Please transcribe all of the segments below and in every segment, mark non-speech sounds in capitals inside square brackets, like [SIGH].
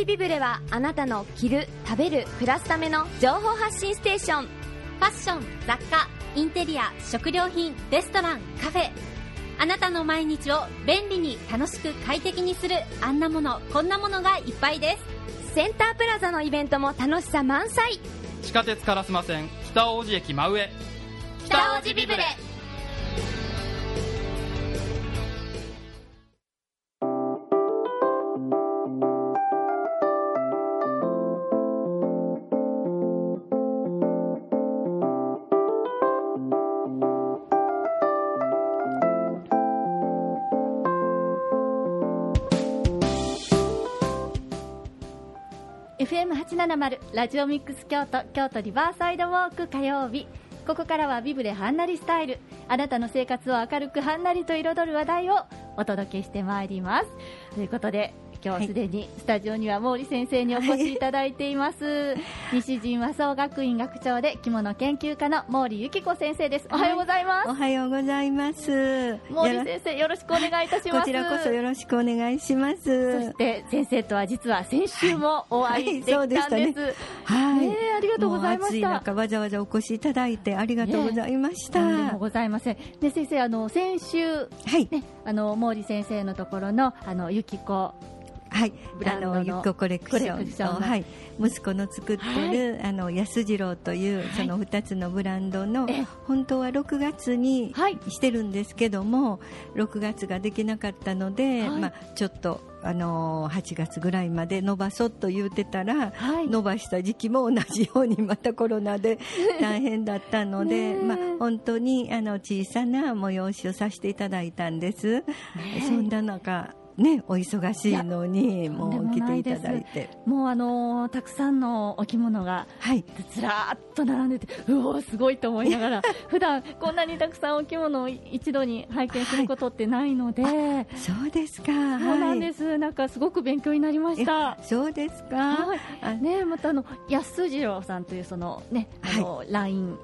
ジビブレはあなたの着る食べる暮らすための情報発信ステーション。ファッション雑貨インテリア食料品レストランカフェ。あなたの毎日を便利に楽しく快適にするあんなものこんなものがいっぱいです。センタープラザのイベントも楽しさ満載。地下鉄烏丸線北大路駅真上。北大路ビブレラジオミックス京都京都リバーサイドウォーク火曜日。ここからはビブレはんなりスタイル。あなたの生活を明るくはんなりと彩る話題をお届けしてまいります。ということで今日すでにスタジオには毛利先生にお越しいただいています、はい、西陣和装学院学長で着物研究家の毛利由紀子先生です。おはようございます、はい、おはようございます。毛利先生よろしくお願いいたします。こちらこそよろしくお願いします。そして先生とは実は先週もお会いできたんです、はい、ね、はい、ね、ありがとうございました。中わざわざお越しいただいてありがとうございました、ね、でもございません。で先生あの先週はい、ね、あの毛利先生のところのあの由紀子はい、あのゆっこコレクションと、はい、息子の作ってる、はい、あの安次郎という、その2つのブランドの、本当は6月にしてるんですけども、6月ができなかったので、まあ、ちょっとあの8月ぐらいまで伸ばそうと言ってたら、はい、伸ばした時期も同じようにまたコロナで [LAUGHS] 大変だったので、まあ、本当にあの小さな催しをさせていただいたんです。そんな中ね、お忙しいのにもう来ていただいて。もうあのー、たくさんのお着物がずらっと並んでて、うおすごいと思いながら [LAUGHS] 普段こんなにたくさんお着物を一度に拝見することってないので、はい、そうですか、そうなんです、はい、なんかすごく勉強になりました。そうですか、はい、ねまたあの安次郎さんというそのねあの、はい、ライン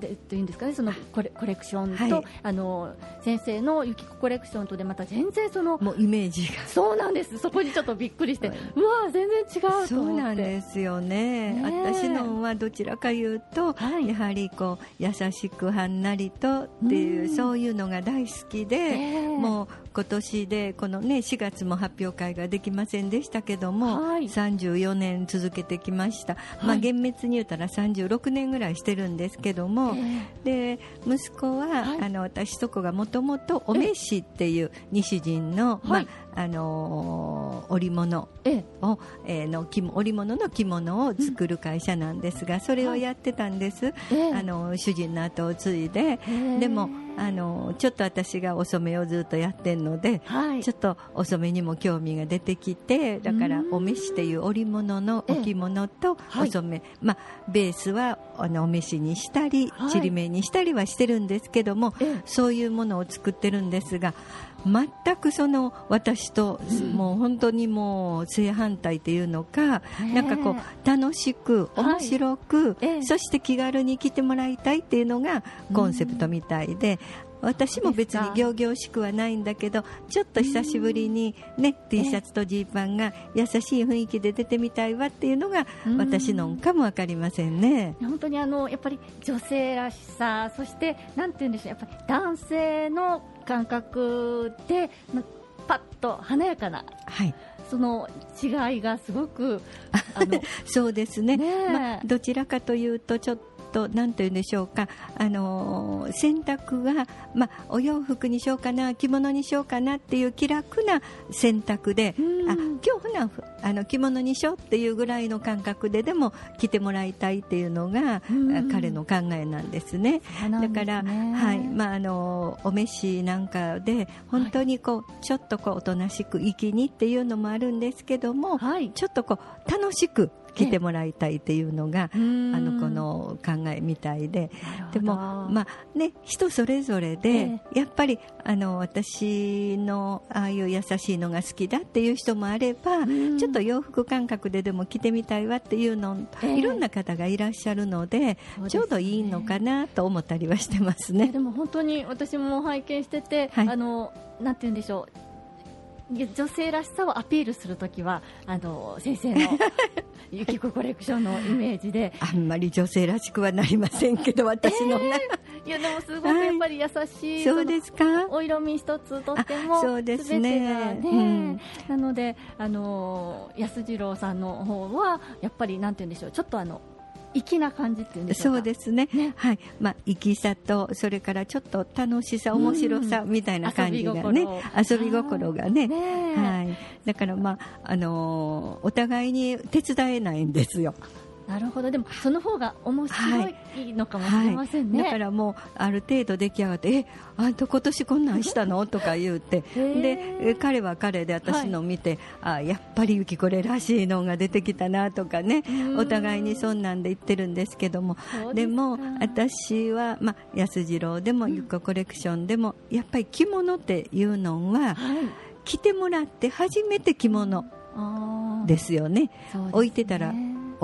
でというんですかねそのコレコレクションと、はい、あの先生のゆきこコレクションとでまた全然そのもうイメージがそうなんですそこにちょっとびっくりして、うわ全然違うそうなんですよね私のはどちらかいうと、はい、やはりこう優しくはんなりとっていうそういうのが大好きで、もう今年でこのね4月も発表会ができませんでしたけども、はい、34年続けてきました、まあ厳密に言ったら36年ぐらいしてるんですけども、で息子は、はい、あの私とこがもともとお召しっていう西陣の、まああのー、織物を、え。えー、の織物の着物を作る会社なんですが、うん、それをやってたんです、はい、あの主人の後を継いで、でもあのちょっと私がお染めをずっとやってるので、はい、ちょっとお染めにも興味が出てきてだからお召しっていう織物の置物とお染め、まあ、ベースはあのお召しにしたりちりめにしたりはしてるんですけども、そういうものを作ってるんですが全くその私と、もう本当にもう正反対っていうのか、なんかこう楽しく面白く、そして気軽に来てもらいたいっていうのがコンセプトみたいで、私も別に仰々しくはないんだけどちょっと久しぶりに、ね、T シャツとジーパンが優しい雰囲気で出てみたいわっていうのが私のかも分かりませんね。本当にあのやっぱり女性らしさそしてなんて言うんでしょうやっぱり男性の感覚でパッと華やかな、はい、その違いがすごくあの [LAUGHS] そうですね、ねまあ、どちらかというとちょっとと、なんというんでしょうか、あのー、選択は、まあ、お洋服にしようかな、着物にしようかなっていう気楽な選択で、あ今日なあの着物にしようっていうぐらいの感覚ででも着てもらいたいっていうのが、彼の考えなんですね。だから、はい。まあ、あのお召しなんかで本当にこう、はい、ちょっとこうおとなしく粋にっていうのもあるんですけども、はい、ちょっとこう楽しく来てもらいたいっていうのが、あのこの考えみたいで。でも、まあね、人それぞれで、やっぱりあの私のああいう優しいのが好きだっていう人もあればちょっと洋服感覚ででも着てみたいわっていうの、いろんな方がいらっしゃるのでちょうどいいのかなと思ったりはしてますね。でも本当に私も拝見してて、はい、あのなんて言うんでしょう女性らしさをアピールするときはあの先生のゆきこコレクションのイメージで。あんまり女性らしくはなりませんけど私の、えー、いやでもすごくやっぱり優しい、はい、そうですか？お色味一つとってもそうですね、ねうん、なのであの安次郎さんの方はやっぱりなんて言うんでしょうちょっとあの粋な感じっていうんでそうですね、ね、はい。まあ、粋さとそれからちょっと楽しさ面白さみたいな感じがね、遊び心。がね、ね、はい、だから、まああのー、お互いに手伝えないんですよ。なるほど。でもその方が面白いのかもしれませんね、はい。はい、だからもうある程度出来上がってえあんた今年こんなんしたの？とか言うて。で彼は彼で私の見て、はい、あやっぱりゆきこれらしいのが出てきたなとかね。お互いにそんなんで言ってるんですけども。でも私は、まあ、安次郎でもゆきこコレクションでもやっぱり着物っていうのは、着てもらって初めて着物ですよね、ね、置いてたら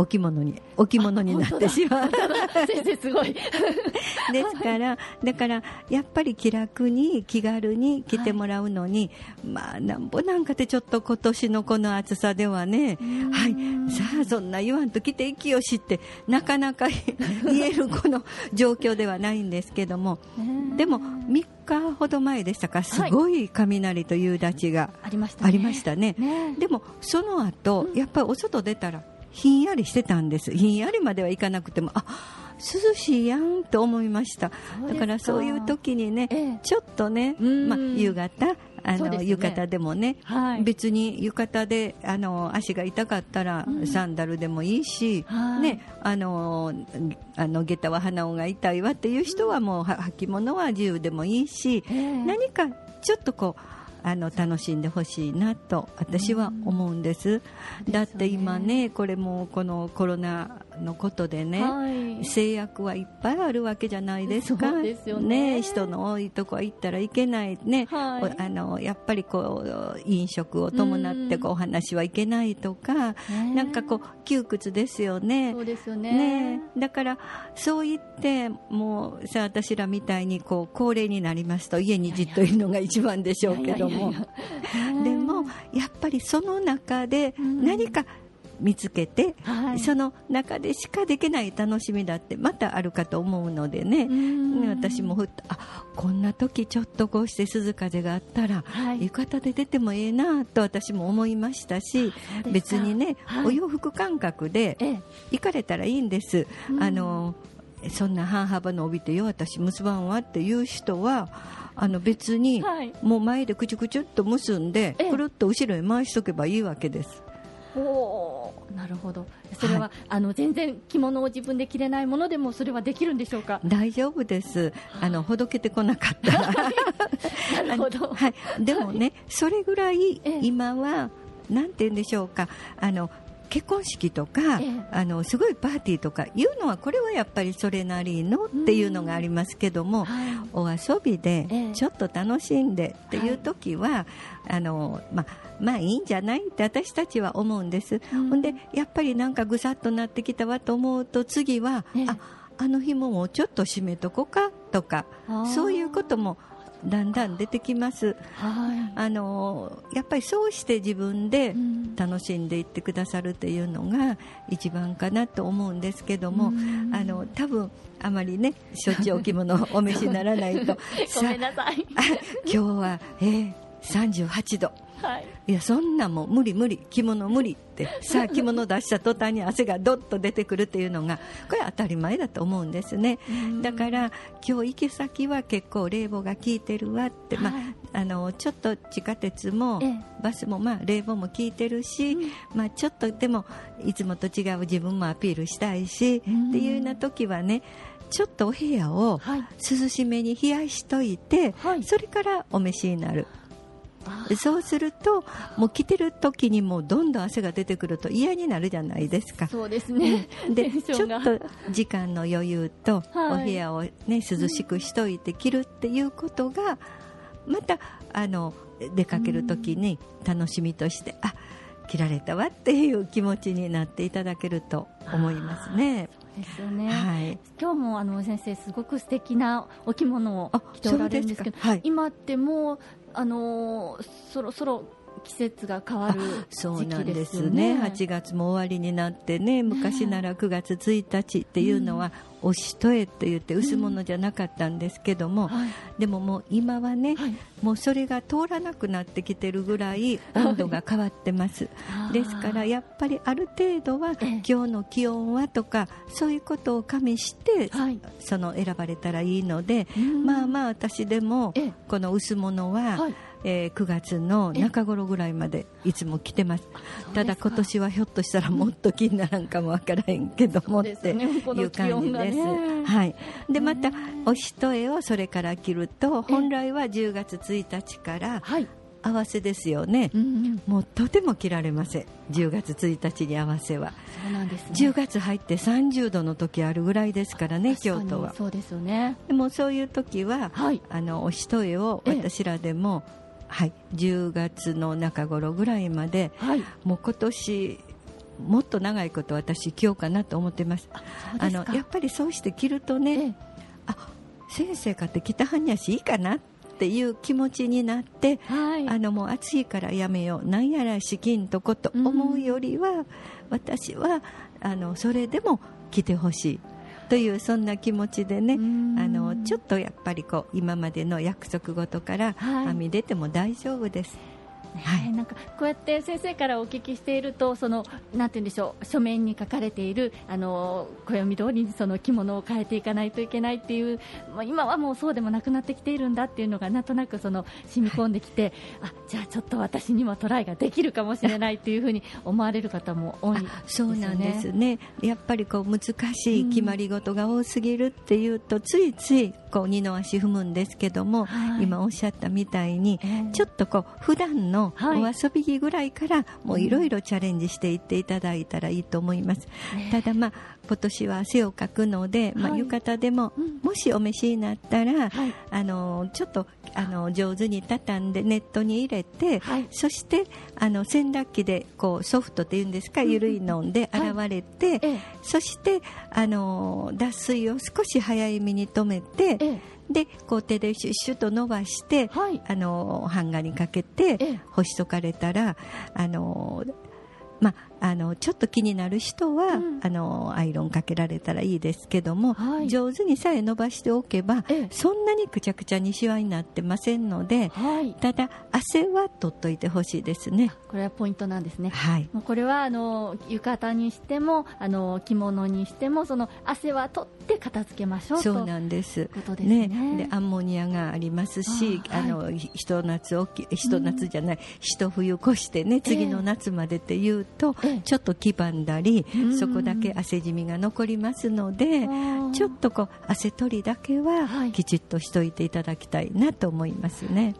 置物に置物になってしまう。先生すごい。[LAUGHS] ですからだからやっぱり気楽に気軽に来てもらうのに、はい、まあなんぼなんかでちょっと今年のこの暑さではねはい。さあそんな言わんと来ていきよしってなかなか [LAUGHS] 言えるこの状況ではないんですけども。でも3日ほど前でしたか？すごい雷と夕立がありましたね。ね、でもその後、やっぱりお外出たらひんやりしてたんです。ひんやりまではいかなくてもあ涼しいやんと思いました。だからそういう時にね、ええ、ちょっとね、まあ、夕方あの、ね、浴衣でもね、はい、別に浴衣であの足が痛かったら、サンダルでもいいし、ね、あのあの下駄は鼻緒が痛いわっていう人はもう履物は自由でもいいし、えー、何かちょっとこうあの楽しんでほしいなと私は思うんです、だって今ねこれもこのコロナのことでね、はい、制約はいっぱいあるわけじゃないですか。ですよね、ね、人の多いとこは行ったらいけない。ね、はい、あのやっぱりこう飲食を伴ってこうお話はいけないとか、なんかこう窮屈ですよね。そうですよね、ね、だからそう言ってもうさ私らみたいにこう高齢になりますと家にじっといるのが一番でしょうけども。でもやっぱりその中で何か見つけて、はい、その中でしかできない楽しみだってまたあるかと思うのでね。私もふっとあこんな時ちょっとこうして涼風があったら、はい、浴衣で出てもええなと私も思いましたし別にね、はい、お洋服感覚で行かれたらいいんです。あのそんな半幅の帯でよ私結ばんわっていう人はあの別に、もう前でくちゅくちゅっと結んでくるっと後ろに回しとけばいいわけです。おなるほど。それは、はい、あの全然着物を自分で着れないものでもそれはできるんでしょうか？大丈夫です。あ。のほどけてこなかった。ら [LAUGHS] なるほど、はい、でもね、それぐらい今は、なんて言うんでしょうか。あの結婚式とか、ええ、あのすごいパーティーとかいうのはこれはやっぱりそれなりのっていうのがありますけども、はい、お遊びでちょっと楽しんでっていう時は、はい、あのまあまあいいんじゃないって私たちは思うんです、うん、ほんでやっぱりなんかぐさっとなってきたわと思うと次は、えああの紐もちょっと締めとこかとかそういうこともだんだん出てきます、はい、あのやっぱりそうして自分で楽しんでいってくださるというのが一番かなと思うんですけども、あの多分あまりねしょっちゅうお着物をお召しにならないと。[LAUGHS] ごめんなさい。今日は、えー、38度はい、いやそんなも無理無理。着物無理って。[LAUGHS] さあ着物出した途端に汗がどっと出てくるっていうのがこれ当たり前だと思うんですね。だから今日行き先は結構冷房が効いてるわって、はい、まあ、あのちょっと地下鉄もバスもまあ冷房も効いてるし、まあ、ちょっとでもいつもと違う自分もアピールしたいしっていうような時はねちょっとお部屋を涼しめに冷やしといて、はい、それからお召しになる。そうするともう着てる時にもどんどん汗が出てくると嫌になるじゃないですか。そうですね。でちょっと時間の余裕とお部屋を、ね、涼しくしといて着るっていうことがまたあの出かける時に楽しみとしてあ着られたわっていう気持ちになっていただけると思いますね。ですよね、はい、今日もあの先生すごく素敵なお着物を着ておられるんですけど、はい、今ってもうあのー、そろそろ季節が変わるそうなん時期でですね。ね8月も終わりになってね昔なら9月1日っていうのは、おしとえって言って薄物じゃなかったんですけども、はい。でももう今はね、はい。もうそれが通らなくなってきてるぐらい。温度が変わってます、あー。ですからやっぱりある程度はええ。今日の気温はとかそういうことを加味して、はい。その選ばれたらいいので、うん。まあまあ私でもええ。この薄物は、はいえー9月の中頃ぐらいまでいつも来てますただ今年はひょっとしたらもっと気にならんかもわからへんけどもってそうですねこのいう感じです。ねはい。でまたねおしとえをそれから着ると本来は10月1日からはい。合わせですよね。うんうん。もうとても着られません。10月1日に合わせは。そうなんですね。10月入って30度の時あるぐらいですからね京都は。そうですよね。でもそういう時は、はい。あのおしとえをええ私らでも、はい、10月の中頃ぐらいまではい。もう今年もっと長いこと私着ようかなと思ってます。あのやっぱりそうして着るとね、ええ。あ先生かって着たはんやしいいかなっていう気持ちになって、はい。あのもう暑いからやめようなんやら資金とこと思うよりは、私はあのそれでも着てほしいというそんな気持ちでねうんあのちょっとやっぱりこう今までの約束事からはいはみ出ても大丈夫です。ね。はい。なんかこうやって先生からお聞きしているとそのなんて言うんでしょう書面に書かれているあの暦通りにその着物を変えていかないといけないっていう、まあ、今はもうそうでもなくなってきているんだっていうのがなんとなくその染み込んできて、あじゃあちょっと私にもトライができるかもしれないっていうふうに思われる方も多いですよね。そうなんですね。やっぱりこう難しい決まり事が多すぎるっていうと、ついついこう二の足踏むんですけども、はい。今おっしゃったみたいに、ええ。ちょっとこう普段のはい。お遊び着ぐらいからもういろいろチャレンジしていっていただいたらいいと思います、ねただまあ今年は汗をかくので、まあ、はい。浴衣でも、うん。もしお召しになったら、はい。あのちょっとあの上手に畳んでネットに入れて、はい。そしてあの洗濯機でこうソフトっていうんですか、ゆるいのではい。洗われて、ええ。そしてあの脱水を少し早めに止めて、ええでこう手でシュッシュと伸ばして、はい。あのハンガーにかけて、ええ。干しとかれたらあのまあのちょっと気になる人は、うん。あのアイロンかけられたらいいですけども、はい。上手にさえ伸ばしておけば、ええ。そんなにくちゃくちゃにしわになってませんのではい。ただ汗は取っといてほしいですね。これはポイントなんですね。はい。もうこれはあの浴衣にしてもあの着物にしてもその汗は取って片付けましょうそうとなんです。ことですね。でアンモニアがありますし、あのひひと夏おきひと夏じゃない、一冬越してね次の夏までっていうと、ええ。ちょっと黄ばんだり、うん。そこだけ汗じみが残りますので、ー。ちょっとこう汗取りだけははい。きちっとしといていただきたいなと思いますね。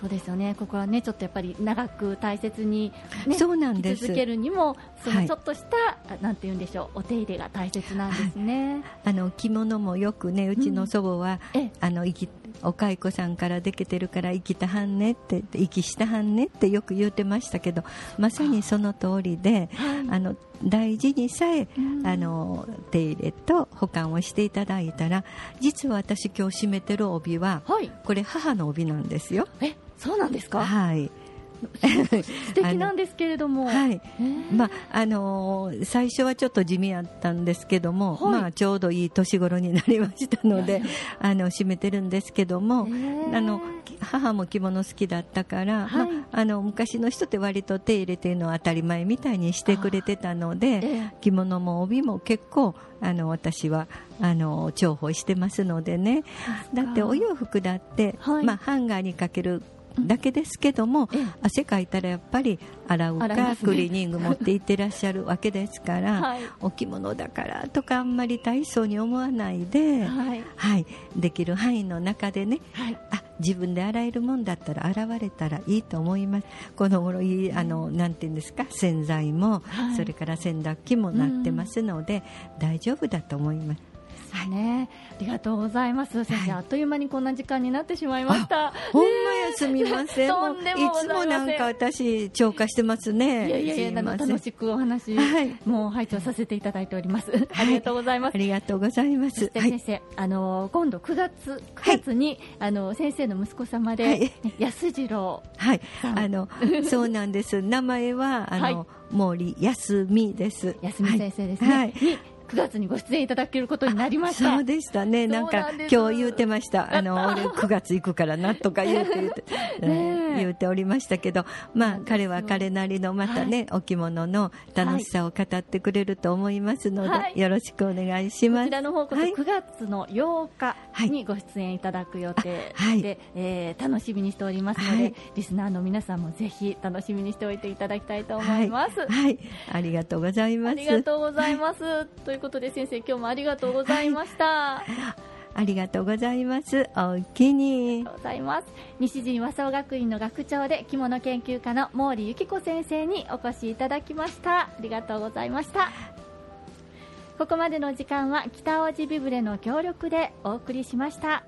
そうですよね。ここはねちょっとやっぱり長く大切に、ね、そうなんです。着続けるにもそはい。のちょっとした、あなんて言うんでしょうお手入れが大切なんですね。あの着物もよくねうちの祖母は、ええ。あの生きお蚕さんからできてるから生きたはんねって生きしたはんねってよく言うてましたけどまさにその通りで、はい。あの大事にさえ、うん。あの手入れと保管をしていただいたら実は私今日締めてる帯ははい。これ母の帯なんですよ。えそうなんですか？はい素敵なんですけれども。はい。えー？まああのー最初はちょっと地味やったんですけども、はい。まあ、ちょうどいい年頃になりましたのであの締めてるんですけども、あの母も着物好きだったから、はい。まあ、あの昔の人って割と手入れてるのは当たり前みたいにしてくれてたので、ええ。着物も帯も結構あの私はあの重宝してますのでね。だってお洋服だって、はい。まあ、ハンガーにかけるだけですけども、ええ。汗かいたらやっぱり洗うか、ね。クリーニング持って行ってらっしゃるわけですから、[LAUGHS] はい。お着物だからとかあんまり大層に思わないで、はい。はい、できる範囲の中でねはい。あ自分で洗えるもんだったら洗われたらいいと思います。この頃いいあのなんていうんですか洗剤も、はい。それから洗濯機もなってますので、大丈夫だと思います。はいね、ありがとうございます。先生、はい。あっという間にこんな時間になってしまいました。ほんまやすみません。[LAUGHS] とんでもいつもなんか私、超過してますね。いやいやいや、楽しくお話、はいもう拝聴させていただいております。ありがとうございますあ。りがとうございます。先生、あの今度9月9月に、あの先生の息子様で、安次郎はい、あの、そうなんです。名前は、あの、はい毛利康美です。安見先生ですね、はい。に9月にご出演いただけることになりました。そうでしたね。なんか今日言うてました。あの [LAUGHS] 俺9月行くからなとか言うて言うて、[LAUGHS] ね言うておりましたけど、まあ彼は彼なりのまたね、お着物の楽しさを語ってくれると思いますので、はいよろしくお願いします。こちらの方こそはい9月の8日にご出演いただく予定で、あはいえー楽しみにしておりますので、はいリスナーの皆さんもぜひ楽しみにしておいていただきたいと思います。はい、はいありがとうございます。ありがとうございます。ということで先生今日もありがとうございました。[LAUGHS] ありがとうございます。おおきに。ありがとうございます。西陣和装学院の学長で着物研究家の毛利由紀子先生にお越しいただきました。ありがとうございました。ここまでの時間は北大路ビブレの協力でお送りしました。